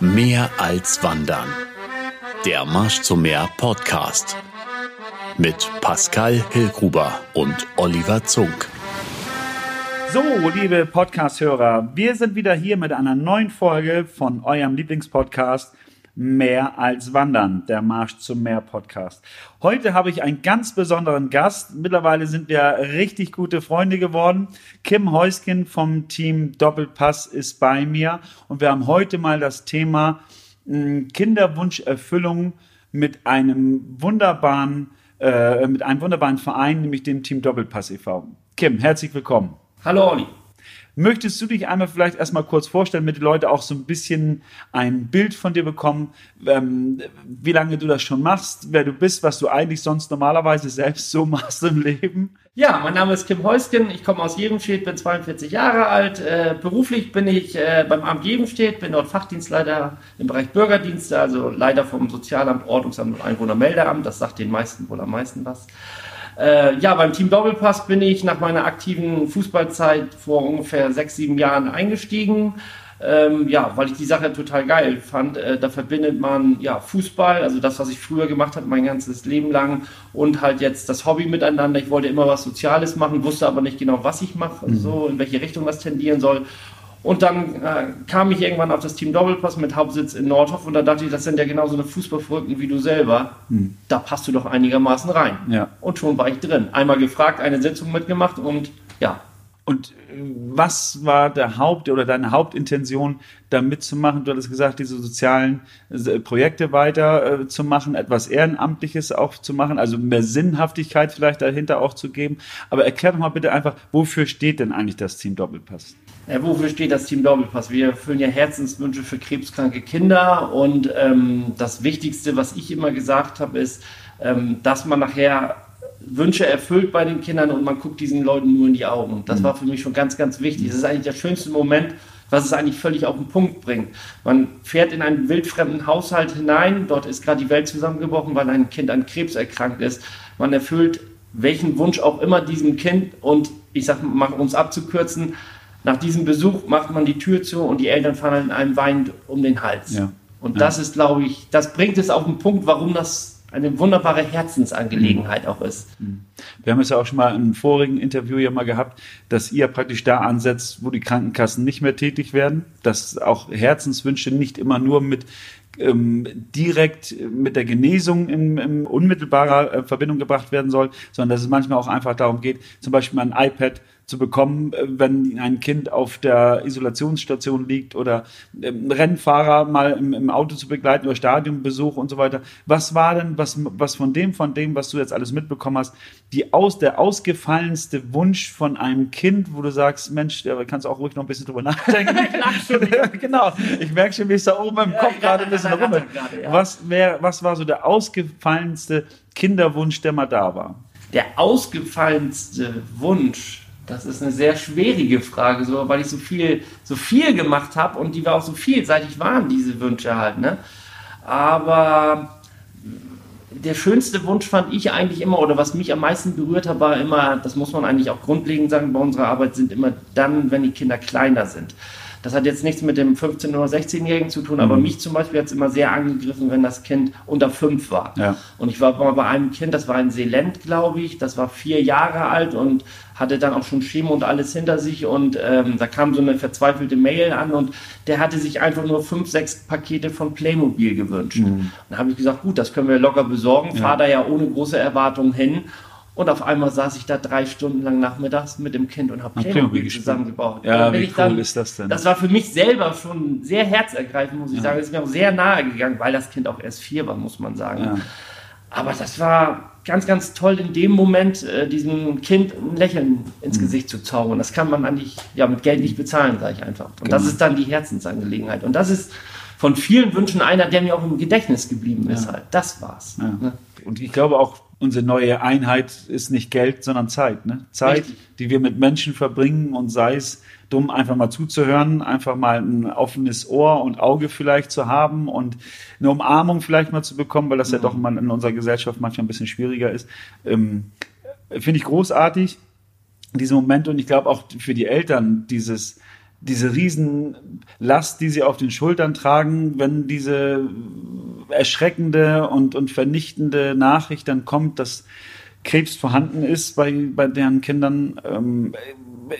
Mehr als Wandern. Der Marsch zum Meer Podcast. Mit Pascal Hillgruber und Oliver Zunk. So, liebe Podcast-Hörer, wir sind wieder hier mit einer neuen Folge von eurem Lieblingspodcast Mehr als Wandern, der Marsch zum Meer Podcast. Heute habe ich einen ganz besonderen Gast. Mittlerweile sind wir richtig gute Freunde geworden. Kim Heuskin vom Team Doppelpass ist bei mir und wir haben heute mal das Thema hm, Kinderwunscherfüllung mit einem wunderbaren, äh, mit einem wunderbaren Verein, nämlich dem Team Doppelpass e.V. Kim, herzlich willkommen. Hallo Olli. Möchtest du dich einmal vielleicht erstmal kurz vorstellen, damit die Leute auch so ein bisschen ein Bild von dir bekommen, ähm, wie lange du das schon machst, wer du bist, was du eigentlich sonst normalerweise selbst so machst im Leben? Ja, mein Name ist Kim Heusken, ich komme aus Jevenstedt, bin 42 Jahre alt. Äh, beruflich bin ich äh, beim Amt Jevenstedt, bin dort Fachdienstleiter im Bereich Bürgerdienste, also Leiter vom Sozialamt, Ordnungsamt und Einwohnermeldeamt. Das sagt den meisten wohl am meisten was. Äh, ja, beim Team Doppelpass bin ich nach meiner aktiven Fußballzeit vor ungefähr sechs, sieben Jahren eingestiegen. Ähm, ja, weil ich die Sache total geil fand. Äh, da verbindet man ja Fußball, also das, was ich früher gemacht habe, mein ganzes Leben lang, und halt jetzt das Hobby miteinander. Ich wollte immer was Soziales machen, wusste aber nicht genau, was ich mache, mhm. so in welche Richtung das tendieren soll. Und dann äh, kam ich irgendwann auf das Team Doppelpass mit Hauptsitz in Nordhof und da dachte ich, das sind ja genauso eine Fußballverrückten wie du selber. Hm. Da passt du doch einigermaßen rein. Ja. Und schon war ich drin. Einmal gefragt, eine Sitzung mitgemacht und ja. Und äh, was war der Haupt- oder deine Hauptintention, da mitzumachen? Du hattest gesagt, diese sozialen äh, Projekte weiter äh, zu machen, etwas Ehrenamtliches auch zu machen, also mehr Sinnhaftigkeit vielleicht dahinter auch zu geben. Aber erklär doch mal bitte einfach, wofür steht denn eigentlich das Team Doppelpass? Ja, wofür steht das Team Doppelpass? Wir erfüllen ja Herzenswünsche für krebskranke Kinder und ähm, das Wichtigste, was ich immer gesagt habe, ist, ähm, dass man nachher Wünsche erfüllt bei den Kindern und man guckt diesen Leuten nur in die Augen. Das mhm. war für mich schon ganz, ganz wichtig. Das ist eigentlich der schönste Moment, was es eigentlich völlig auf den Punkt bringt. Man fährt in einen wildfremden Haushalt hinein, dort ist gerade die Welt zusammengebrochen, weil ein Kind an Krebs erkrankt ist. Man erfüllt welchen Wunsch auch immer diesem Kind und ich sage mal, um es abzukürzen, nach diesem Besuch macht man die Tür zu und die Eltern fahren in einem weinend um den Hals. Ja. Und das ist, glaube ich, das bringt es auf den Punkt, warum das eine wunderbare Herzensangelegenheit auch ist. Mhm. Wir haben es ja auch schon mal im vorigen Interview ja mal gehabt, dass ihr praktisch da ansetzt, wo die Krankenkassen nicht mehr tätig werden, dass auch Herzenswünsche nicht immer nur mit ähm, direkt mit der Genesung in, in unmittelbarer äh, Verbindung gebracht werden soll, sondern dass es manchmal auch einfach darum geht, zum Beispiel mal ein iPad zu bekommen, äh, wenn ein Kind auf der Isolationsstation liegt oder ähm, Rennfahrer mal im, im, Auto zu begleiten oder Stadionbesuch und so weiter. Was war denn, was, was von dem, von dem, was du jetzt alles mitbekommen hast, die aus, der ausgefallenste Wunsch von einem Kind, wo du sagst, Mensch, da kannst du auch ruhig noch ein bisschen drüber nachdenken. genau, ich merke schon, wie es da oben im Kopf ja, gerade ein bisschen rummelt. Ja. Was, was war so der ausgefallenste Kinderwunsch, der mal da war? Der ausgefallenste Wunsch, das ist eine sehr schwierige Frage, so, weil ich so viel, so viel gemacht habe und die war auch so vielseitig waren, diese Wünsche halt. Ne? Aber der schönste Wunsch fand ich eigentlich immer, oder was mich am meisten berührt hat, war immer, das muss man eigentlich auch grundlegend sagen, bei unserer Arbeit sind immer dann, wenn die Kinder kleiner sind. Das hat jetzt nichts mit dem 15- oder 16-Jährigen zu tun, mhm. aber mich zum Beispiel hat es immer sehr angegriffen, wenn das Kind unter fünf war. Ja. Und ich war mal bei einem Kind, das war ein Seelent, glaube ich, das war vier Jahre alt und hatte dann auch schon Chemo und alles hinter sich und ähm, da kam so eine verzweifelte Mail an und der hatte sich einfach nur fünf, sechs Pakete von Playmobil gewünscht. Mhm. Und dann habe ich gesagt, gut, das können wir locker besorgen, ja. fahr da ja ohne große Erwartungen hin und auf einmal saß ich da drei Stunden lang nachmittags mit dem Kind und habe Playmobil, Playmobil zusammengebaut. Ja, wie cool dann, ist das denn? Das war für mich selber schon sehr herzergreifend, muss ich ja. sagen. Es ist mir auch sehr nahe gegangen, weil das Kind auch erst vier war, muss man sagen. Ja. Aber das war ganz, ganz toll in dem Moment, äh, diesem Kind ein Lächeln ins mhm. Gesicht zu zaubern. Das kann man eigentlich ja, mit Geld nicht bezahlen, sage ich einfach. Und genau. das ist dann die Herzensangelegenheit. Und das ist von vielen Wünschen einer, der mir auch im Gedächtnis geblieben ist. Ja. Halt. Das war's. Ne? Und ich glaube auch, unsere neue Einheit ist nicht Geld, sondern Zeit. Ne? Zeit, Richtig. die wir mit Menschen verbringen und sei es dumm, einfach mal zuzuhören, einfach mal ein offenes Ohr und Auge vielleicht zu haben und eine Umarmung vielleicht mal zu bekommen, weil das mhm. ja doch mal in unserer Gesellschaft manchmal ein bisschen schwieriger ist. Ähm, Finde ich großartig, diese Momente und ich glaube auch für die Eltern dieses diese Riesenlast, die sie auf den Schultern tragen, wenn diese erschreckende und, und vernichtende Nachricht dann kommt, dass Krebs vorhanden ist bei, bei deren Kindern. Ähm,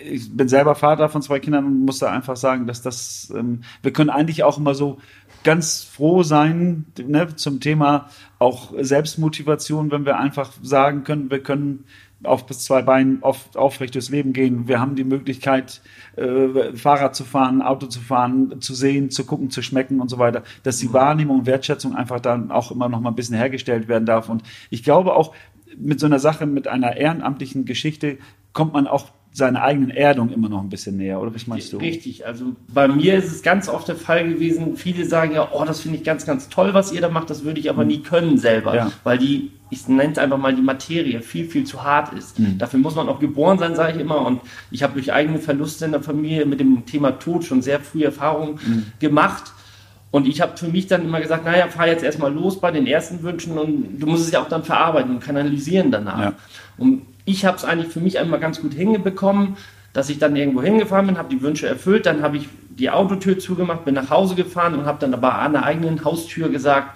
ich bin selber Vater von zwei Kindern und muss da einfach sagen, dass das, ähm, wir können eigentlich auch immer so ganz froh sein ne, zum Thema auch Selbstmotivation, wenn wir einfach sagen können, wir können auf bis zwei Beinen auf, aufrecht durchs Leben gehen. Wir haben die Möglichkeit, äh, Fahrrad zu fahren, Auto zu fahren, zu sehen, zu gucken, zu schmecken und so weiter, dass die Wahrnehmung und Wertschätzung einfach dann auch immer noch mal ein bisschen hergestellt werden darf. Und ich glaube auch, mit so einer Sache, mit einer ehrenamtlichen Geschichte kommt man auch seiner eigenen Erdung immer noch ein bisschen näher, oder was meinst du? Richtig, also bei mir ist es ganz oft der Fall gewesen, viele sagen ja, oh, das finde ich ganz, ganz toll, was ihr da macht, das würde ich aber mhm. nie können selber, ja. weil die, ich nenne es einfach mal die Materie, viel, viel zu hart ist. Mhm. Dafür muss man auch geboren sein, sage ich immer, und ich habe durch eigene Verluste in der Familie mit dem Thema Tod schon sehr früh Erfahrungen mhm. gemacht. Und ich habe für mich dann immer gesagt, naja, fahr jetzt erstmal los bei den ersten Wünschen und du musst es ja auch dann verarbeiten und kanalisieren danach. Ja. Und ich habe es eigentlich für mich einmal ganz gut hingebekommen, dass ich dann irgendwo hingefahren bin, habe die Wünsche erfüllt, dann habe ich die Autotür zugemacht, bin nach Hause gefahren und habe dann aber an der eigenen Haustür gesagt,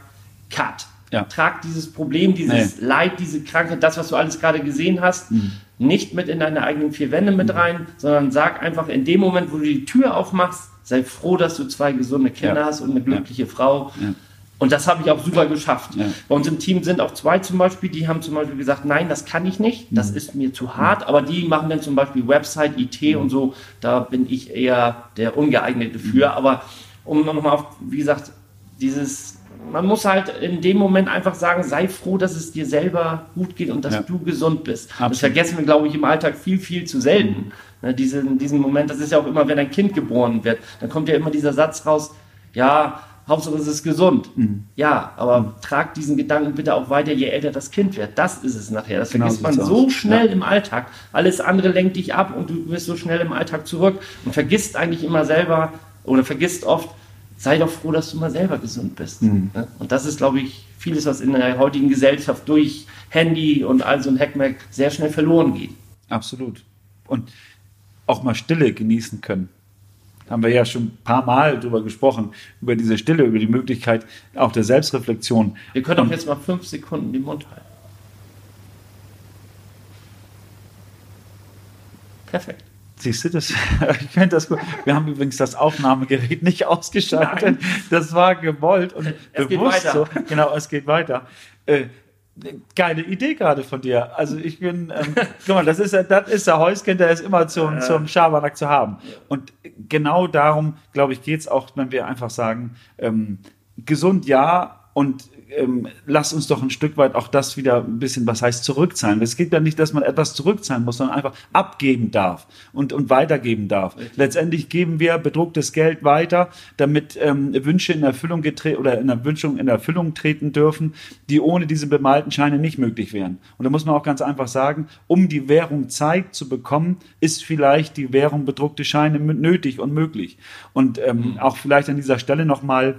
Cut. Ja. Trag dieses Problem, dieses nee. Leid, diese Krankheit, das, was du alles gerade gesehen hast, mhm. nicht mit in deine eigenen vier Wände mit mhm. rein, sondern sag einfach in dem Moment, wo du die Tür aufmachst, sei froh, dass du zwei gesunde Kinder ja. hast und eine glückliche ja. Frau. Und das habe ich auch super geschafft. Ja. Bei uns im Team sind auch zwei zum Beispiel, die haben zum Beispiel gesagt, nein, das kann ich nicht, das mhm. ist mir zu hart, aber die machen dann zum Beispiel Website, IT mhm. und so, da bin ich eher der Ungeeignete für. Mhm. Aber um nochmal auf, wie gesagt, dieses, man muss halt in dem Moment einfach sagen, sei froh, dass es dir selber gut geht und dass ja. du gesund bist. Absolut. Das vergessen wir, glaube ich, im Alltag viel, viel zu selten. Mhm. Ne, diesen, diesen Moment, das ist ja auch immer, wenn ein Kind geboren wird, dann kommt ja immer dieser Satz raus, ja, Hauptsache es ist gesund. Mhm. Ja, aber mhm. trag diesen Gedanken bitte auch weiter, je älter das Kind wird. Das ist es nachher. Das genau vergisst man so aus. schnell ja. im Alltag. Alles andere lenkt dich ab und du wirst so schnell im Alltag zurück und vergisst eigentlich immer selber oder vergisst oft, sei doch froh, dass du mal selber gesund bist. Mhm. Und das ist, glaube ich, vieles, was in der heutigen Gesellschaft durch Handy und all so ein Hackmack sehr schnell verloren geht. Absolut. Und auch mal Stille genießen können haben wir ja schon ein paar Mal drüber gesprochen, über diese Stille, über die Möglichkeit auch der Selbstreflexion. Wir können auch jetzt mal fünf Sekunden den Mund halten. Perfekt. Siehst du das? Ich finde das gut. Wir haben übrigens das Aufnahmegerät nicht ausgeschaltet. Nein. Das war gewollt und es bewusst so. Genau, es geht weiter. Äh, geile Idee gerade von dir. Also ich bin, ähm, guck mal, das ist, das ist der Häuschen, der ist immer zum, zum Schabernack zu haben. Und genau darum, glaube ich, geht es auch, wenn wir einfach sagen, ähm, gesund ja und ähm, lass uns doch ein Stück weit auch das wieder ein bisschen, was heißt zurückzahlen. Es geht ja nicht, dass man etwas zurückzahlen muss, sondern einfach abgeben darf und, und weitergeben darf. Richtig. Letztendlich geben wir bedrucktes Geld weiter, damit ähm, Wünsche in Erfüllung getreten oder in der Wünschung in Erfüllung treten dürfen, die ohne diese bemalten Scheine nicht möglich wären. Und da muss man auch ganz einfach sagen, um die Währung Zeit zu bekommen, ist vielleicht die Währung bedruckte Scheine nötig und möglich. Und ähm, mhm. auch vielleicht an dieser Stelle nochmal,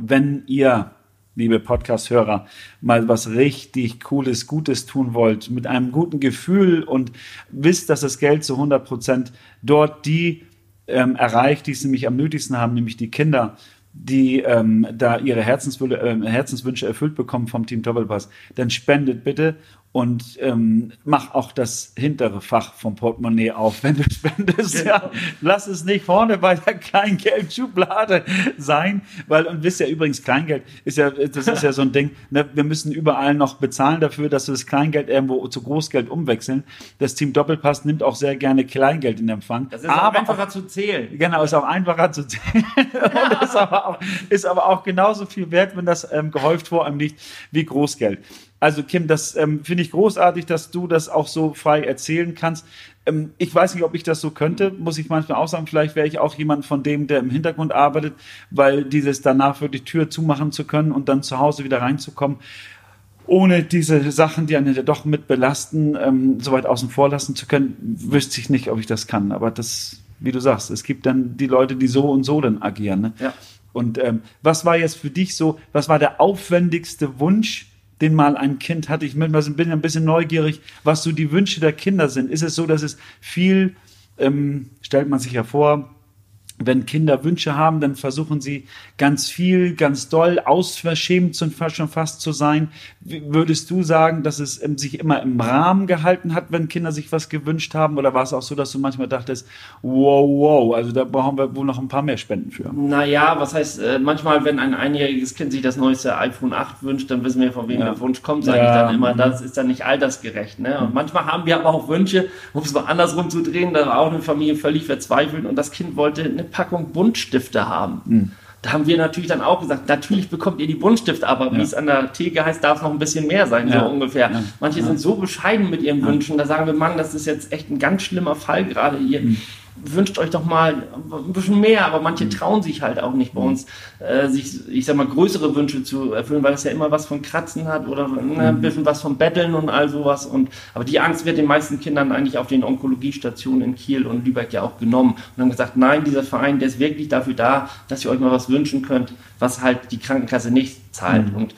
wenn ihr liebe Podcast-Hörer, mal was richtig Cooles, Gutes tun wollt, mit einem guten Gefühl und wisst, dass das Geld zu 100 Prozent dort die ähm, erreicht, die es nämlich am nötigsten haben, nämlich die Kinder, die ähm, da ihre Herzenswünsche, äh, Herzenswünsche erfüllt bekommen vom Team Doppelpass, dann spendet bitte und ähm, mach auch das hintere Fach vom Portemonnaie auf, wenn du spendest. Genau. Ja, lass es nicht vorne bei der Kleingeldschublade sein, weil und wisst ja übrigens Kleingeld ist ja das ist ja so ein Ding. Ne, wir müssen überall noch bezahlen dafür, dass wir das Kleingeld irgendwo zu Großgeld umwechseln. Das Team Doppelpass nimmt auch sehr gerne Kleingeld in Empfang. Das ist aber auch einfacher auch, zu zählen. Genau, ist auch einfacher zu zählen. und ist aber auch, ist aber auch genauso viel wert, wenn das ähm, gehäuft vor einem liegt wie Großgeld. Also Kim, das ähm, finde ich großartig, dass du das auch so frei erzählen kannst. Ähm, ich weiß nicht, ob ich das so könnte, muss ich manchmal auch sagen. Vielleicht wäre ich auch jemand von dem, der im Hintergrund arbeitet, weil dieses danach wirklich Tür zumachen zu können und dann zu Hause wieder reinzukommen, ohne diese Sachen, die einen doch mit belasten, ähm, so weit außen vor lassen zu können, wüsste ich nicht, ob ich das kann. Aber das, wie du sagst, es gibt dann die Leute, die so und so dann agieren. Ne? Ja. Und ähm, was war jetzt für dich so, was war der aufwendigste Wunsch, den mal ein Kind hatte. Ich bin ein bisschen neugierig, was so die Wünsche der Kinder sind. Ist es so, dass es viel, ähm, stellt man sich ja vor, wenn Kinder Wünsche haben, dann versuchen sie ganz viel, ganz doll, ausverschämt schon fast zu sein. Würdest du sagen, dass es ähm, sich immer im Rahmen gehalten hat, wenn Kinder sich was gewünscht haben? Oder war es auch so, dass du manchmal dachtest, wow, wow, also da brauchen wir wohl noch ein paar mehr Spenden für? Naja, was heißt, äh, manchmal, wenn ein einjähriges Kind sich das neueste iPhone 8 wünscht, dann wissen wir, von wem ja. der Wunsch kommt, sage ja. ich dann immer. Das ist dann nicht altersgerecht. Ne? Und manchmal haben wir aber auch Wünsche, um es mal andersrum zu drehen, da war auch eine Familie völlig verzweifelt und das Kind wollte eine Packung Buntstifte haben. Mhm. Da haben wir natürlich dann auch gesagt, natürlich bekommt ihr die Buntstifte, aber ja. wie es an der Theke heißt, darf noch ein bisschen mehr sein, ja. so ungefähr. Ja. Manche sind so bescheiden mit ihren Wünschen, da sagen wir, Mann, das ist jetzt echt ein ganz schlimmer Fall gerade hier. Mhm wünscht euch doch mal ein bisschen mehr, aber manche mhm. trauen sich halt auch nicht bei uns, äh, sich, ich sag mal, größere Wünsche zu erfüllen, weil es ja immer was von Kratzen hat oder ne, ein mhm. bisschen was von Betteln und all sowas. Und, aber die Angst wird den meisten Kindern eigentlich auf den Onkologiestationen in Kiel und Lübeck ja auch genommen und haben gesagt, nein, dieser Verein, der ist wirklich dafür da, dass ihr euch mal was wünschen könnt, was halt die Krankenkasse nicht zahlt. Mhm. Und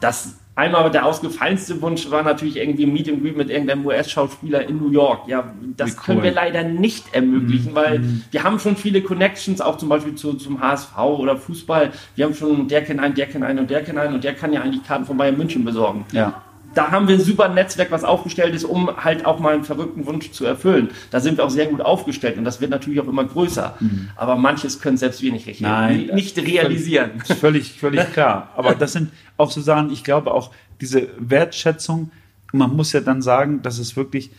das Einmal der ausgefallenste Wunsch war natürlich irgendwie Meet and Greet mit irgendeinem US-Schauspieler in New York. Ja, das cool. können wir leider nicht ermöglichen, mhm. weil mhm. wir haben schon viele Connections, auch zum Beispiel zu, zum HSV oder Fußball. Wir haben schon, der kennt einen, der kennt einen und der kennt einen und der kann ja eigentlich Karten von Bayern München besorgen. Ja da haben wir ein super Netzwerk, was aufgestellt ist, um halt auch mal einen verrückten Wunsch zu erfüllen. Da sind wir auch sehr gut aufgestellt und das wird natürlich auch immer größer. Mhm. Aber manches können selbst wir nicht, richtig, Nein, nicht realisieren. Völlig, völlig, völlig klar. Aber das sind auch so Sachen, ich glaube auch diese Wertschätzung, man muss ja dann sagen, dass es wirklich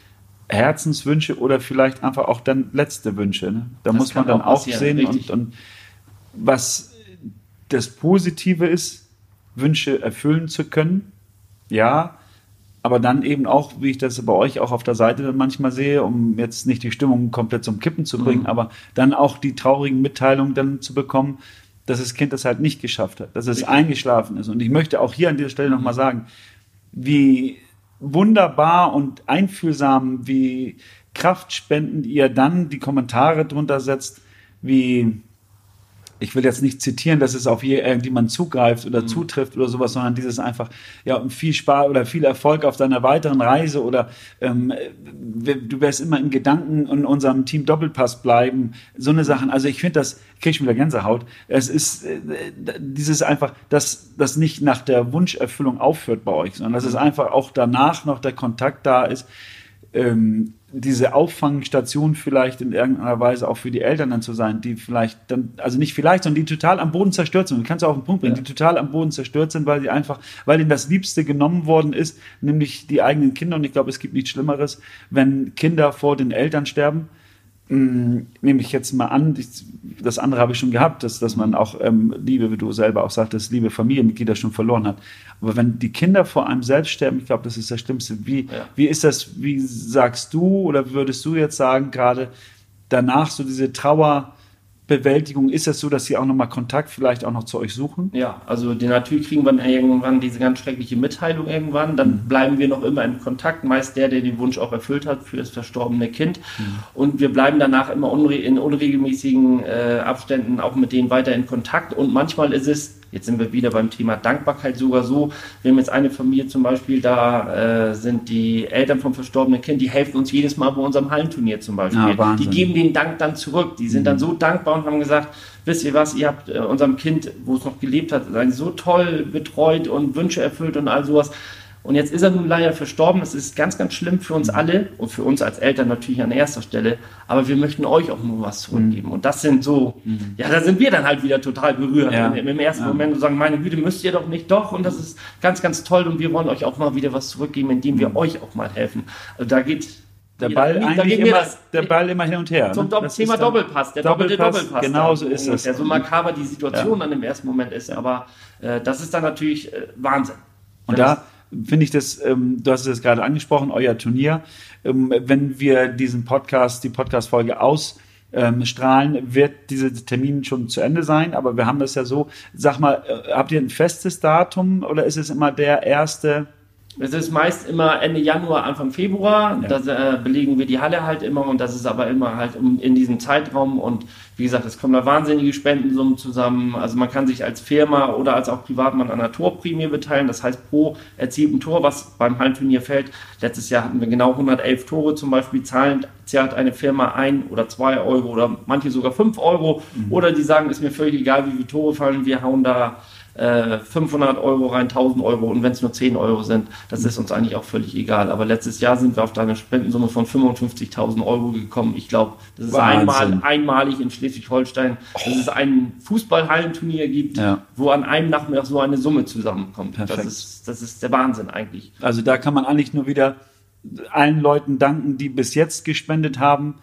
Herzenswünsche oder vielleicht einfach auch dann letzte Wünsche. Ne? Da das muss man dann auch, sehen und, und was das Positive ist, Wünsche erfüllen zu können ja, aber dann eben auch, wie ich das bei euch auch auf der Seite dann manchmal sehe, um jetzt nicht die Stimmung komplett zum Kippen zu bringen, mhm. aber dann auch die traurigen Mitteilungen dann zu bekommen, dass das Kind das halt nicht geschafft hat, dass es Richtig. eingeschlafen ist. Und ich möchte auch hier an dieser Stelle nochmal sagen, wie wunderbar und einfühlsam, wie kraftspendend ihr dann die Kommentare drunter setzt, wie ich will jetzt nicht zitieren, dass es auf irgendjemand zugreift oder mhm. zutrifft oder sowas, sondern dieses einfach, ja, viel Spaß oder viel Erfolg auf deiner weiteren Reise oder ähm, du wirst immer in Gedanken in unserem Team Doppelpass bleiben, so eine Sachen. Also ich finde das, kriege ich schon wieder Gänsehaut. Es ist äh, dieses einfach, dass das nicht nach der Wunscherfüllung aufhört bei euch, sondern dass es mhm. einfach auch danach noch der Kontakt da ist. Ähm, diese Auffangstation vielleicht in irgendeiner Weise auch für die Eltern dann zu sein, die vielleicht dann, also nicht vielleicht, sondern die total am Boden zerstört sind. Du kannst auf den Punkt bringen, ja. die total am Boden zerstört sind, weil sie einfach, weil ihnen das Liebste genommen worden ist, nämlich die eigenen Kinder. Und ich glaube, es gibt nichts Schlimmeres, wenn Kinder vor den Eltern sterben hm, nehme ich jetzt mal an, das andere habe ich schon gehabt, dass, dass man auch ähm, Liebe, wie du selber auch sagtest, liebe Familienmitglieder schon verloren hat. Aber wenn die Kinder vor einem selbst sterben, ich glaube, das ist das Schlimmste. Wie, ja. wie ist das, wie sagst du oder würdest du jetzt sagen, gerade danach so diese Trauer, Bewältigung ist es so, dass sie auch nochmal Kontakt vielleicht auch noch zu euch suchen? Ja, also die, natürlich kriegen wir irgendwann diese ganz schreckliche Mitteilung irgendwann, dann mhm. bleiben wir noch immer in Kontakt, meist der, der den Wunsch auch erfüllt hat für das verstorbene Kind mhm. und wir bleiben danach immer unre in unregelmäßigen äh, Abständen auch mit denen weiter in Kontakt und manchmal ist es Jetzt sind wir wieder beim Thema Dankbarkeit sogar so. Wir haben jetzt eine Familie zum Beispiel, da äh, sind die Eltern vom verstorbenen Kind, die helfen uns jedes Mal bei unserem Hallenturnier zum Beispiel. Ja, die geben den Dank dann zurück. Die sind mhm. dann so dankbar und haben gesagt, wisst ihr was, ihr habt äh, unserem Kind, wo es noch gelebt hat, so toll betreut und Wünsche erfüllt und all sowas. Und jetzt ist er nun leider verstorben. Das ist ganz, ganz schlimm für uns alle und für uns als Eltern natürlich an erster Stelle. Aber wir möchten euch auch nur was zurückgeben. Und das sind so, mhm. ja, da sind wir dann halt wieder total berührt. Ja. Im, ersten ja. Moment sagen, meine Güte, müsst ihr doch nicht doch. Und das ist ganz, ganz toll. Und wir wollen euch auch mal wieder was zurückgeben, indem wir mhm. euch auch mal helfen. Also da geht der Ball da, eigentlich immer, der Ball immer hin und her. Zum ne? Thema Doppelpass, der doppelte Doppelpass. Genau so ist es. Ja, so makaber die Situation ja. dann im ersten Moment ist. Aber äh, das ist dann natürlich äh, Wahnsinn. Und da finde ich das, ähm, du hast es gerade angesprochen, euer Turnier. Ähm, wenn wir diesen Podcast, die Podcast-Folge ausstrahlen, ähm, wird dieser Termin schon zu Ende sein. Aber wir haben das ja so. Sag mal, äh, habt ihr ein festes Datum oder ist es immer der erste Es ist meist immer Ende Januar, Anfang Februar. Ja. Da äh, belegen wir die Halle halt immer und das ist aber immer halt um, in diesem Zeitraum. Und wie gesagt, es kommen da wahnsinnige Spendensummen zusammen. Also man kann sich als Firma oder als auch Privatmann an einer Torprämie beteiligen. Das heißt, pro erzielten Tor, was beim Hallenturnier fällt, letztes Jahr hatten wir genau 111 Tore zum Beispiel, zahlen, zahlt eine Firma ein oder zwei Euro oder manche sogar fünf Euro. Oder die sagen, ist mir völlig egal, wie viele Tore fallen, wir hauen da äh, 500 Euro rein, 1000 Euro und wenn es nur 10 Euro sind, das ist uns eigentlich auch völlig egal. Aber letztes Jahr sind wir auf eine Spendensumme von 55.000 Euro gekommen. Ich glaube, das ist Wahnsinn. einmal, einmalig in Schleswig-Holstein, dass es ein Fußballhallenturnier gibt, Ja. wo an einem Nachmittag so eine Summe zusammenkommt. Das ist, das ist der Wahnsinn eigentlich. Also da kann man eigentlich nur wieder allen Leuten danken, die bis jetzt gespendet haben,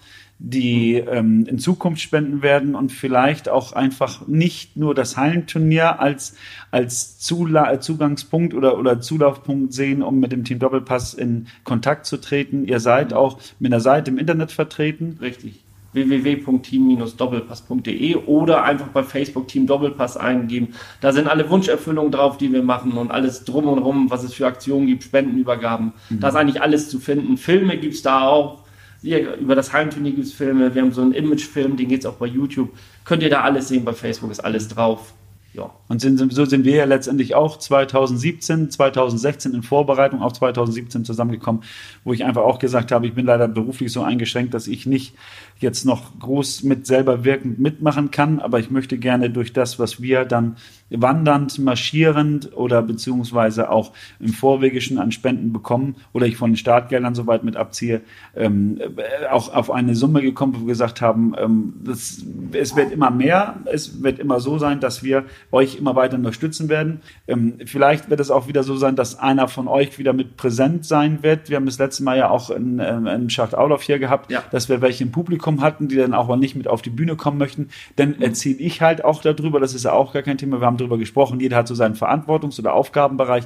die ähm, in Zukunft spenden werden und vielleicht auch einfach nicht nur das Hallenturnier als, als Zula Zugangspunkt oder, oder Zulaufpunkt sehen, um mit dem Team Doppelpass in Kontakt zu treten. Ihr seid auch mit einer Seite im Internet vertreten. Richtig. www.team-doppelpass.de oder einfach bei Facebook Team Doppelpass eingeben. Da sind alle Wunscherfüllungen drauf, die wir machen und alles drum und rum, was es für Aktionen gibt, Spendenübergaben. Da ist eigentlich alles zu finden. Filme gibt's da auch. Über das Heimturnier gibt's Filme. Wir haben so einen Imagefilm, den geht's auch bei YouTube. Könnt ihr da alles sehen. Bei Facebook ist alles drauf. Ja. Und sind, so sind wir ja letztendlich auch 2017, 2016 in Vorbereitung auf 2017 zusammengekommen, wo ich einfach auch gesagt habe, ich bin leider beruflich so eingeschränkt, dass ich nicht jetzt noch groß mit selber wirkend mitmachen kann, aber ich möchte gerne durch das, was wir dann wandernd, marschierend oder beziehungsweise auch im Vorwegischen an Spenden bekommen oder ich von den Startgeldern soweit mit abziehe, ähm, äh, auch auf eine Summe gekommen, wo wir gesagt haben, ähm, das, es wird immer mehr, es wird immer so sein, dass wir euch immer weiter unterstützen werden. Ähm, vielleicht wird es auch wieder so sein, dass einer von euch wieder mit präsent sein wird. Wir haben das letzte Mal ja auch in, ähm, in Schacht Aulauf hier gehabt, Ja. dass wir welche im Publikum hatten, die dann auch mal nicht mit auf die Bühne kommen möchten. Dann erzähle ich halt auch darüber, das ist ja auch gar kein Thema, wir haben darüber gesprochen, jeder hat so seinen Verantwortungs- oder Aufgabenbereich.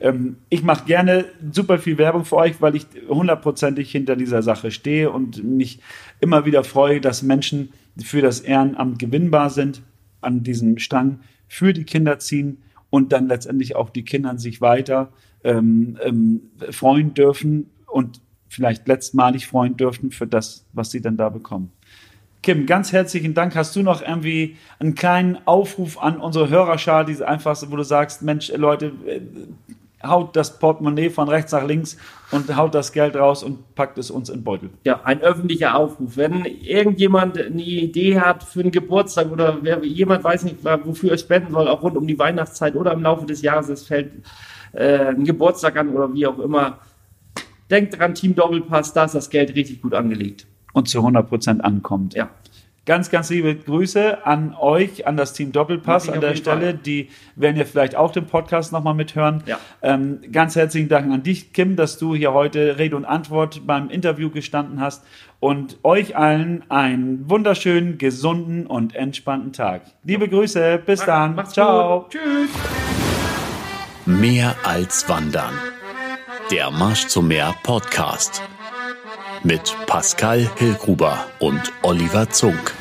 Ähm, ich mache gerne super viel Werbung für euch, weil ich hundertprozentig hinter dieser Sache stehe und mich immer wieder freue, dass Menschen für das Ehrenamt gewinnbar sind, an diesen Strang für die Kinder ziehen und dann letztendlich auch die Kinder sich weiter ähm, ähm, freuen dürfen und vielleicht letztmalig freuen dürfen für das, was sie dann da bekommen. Kim, ganz herzlichen Dank. Hast du noch irgendwie einen kleinen Aufruf an unsere Hörerschar, die einfach, wo du sagst, Mensch, Leute, äh, haut das Portemonnaie von rechts nach links und haut das Geld raus und packt es uns in den Beutel. Ja, ein öffentlicher Aufruf. Wenn irgendjemand eine Idee hat für einen Geburtstag oder wer, jemand weiß nicht, wofür er spenden soll, auch rund um die Weihnachtszeit oder im Laufe des Jahres, es fällt äh, ein Geburtstag an oder wie auch immer, denkt dran, Team Doppelpass, da ist das Geld richtig gut angelegt. Und zu 100 Prozent ankommt. Ja. Ganz, ganz liebe Grüße an euch, an das Team Doppelpass Mach an der Stelle. Fall. Die werden ja vielleicht auch den Podcast nochmal mithören. Ja. Ähm, ganz herzlichen Dank an dich, Kim, dass du hier heute Rede und Antwort beim Interview gestanden hast. Und euch allen einen wunderschönen, gesunden und entspannten Tag. Liebe Grüße, bis dann. Macht's Ciao. gut. Tschüss. Mehr als Wandern. Der Marsch zum Meer Podcast. Mit Pascal Hillgruber und Oliver Zunk.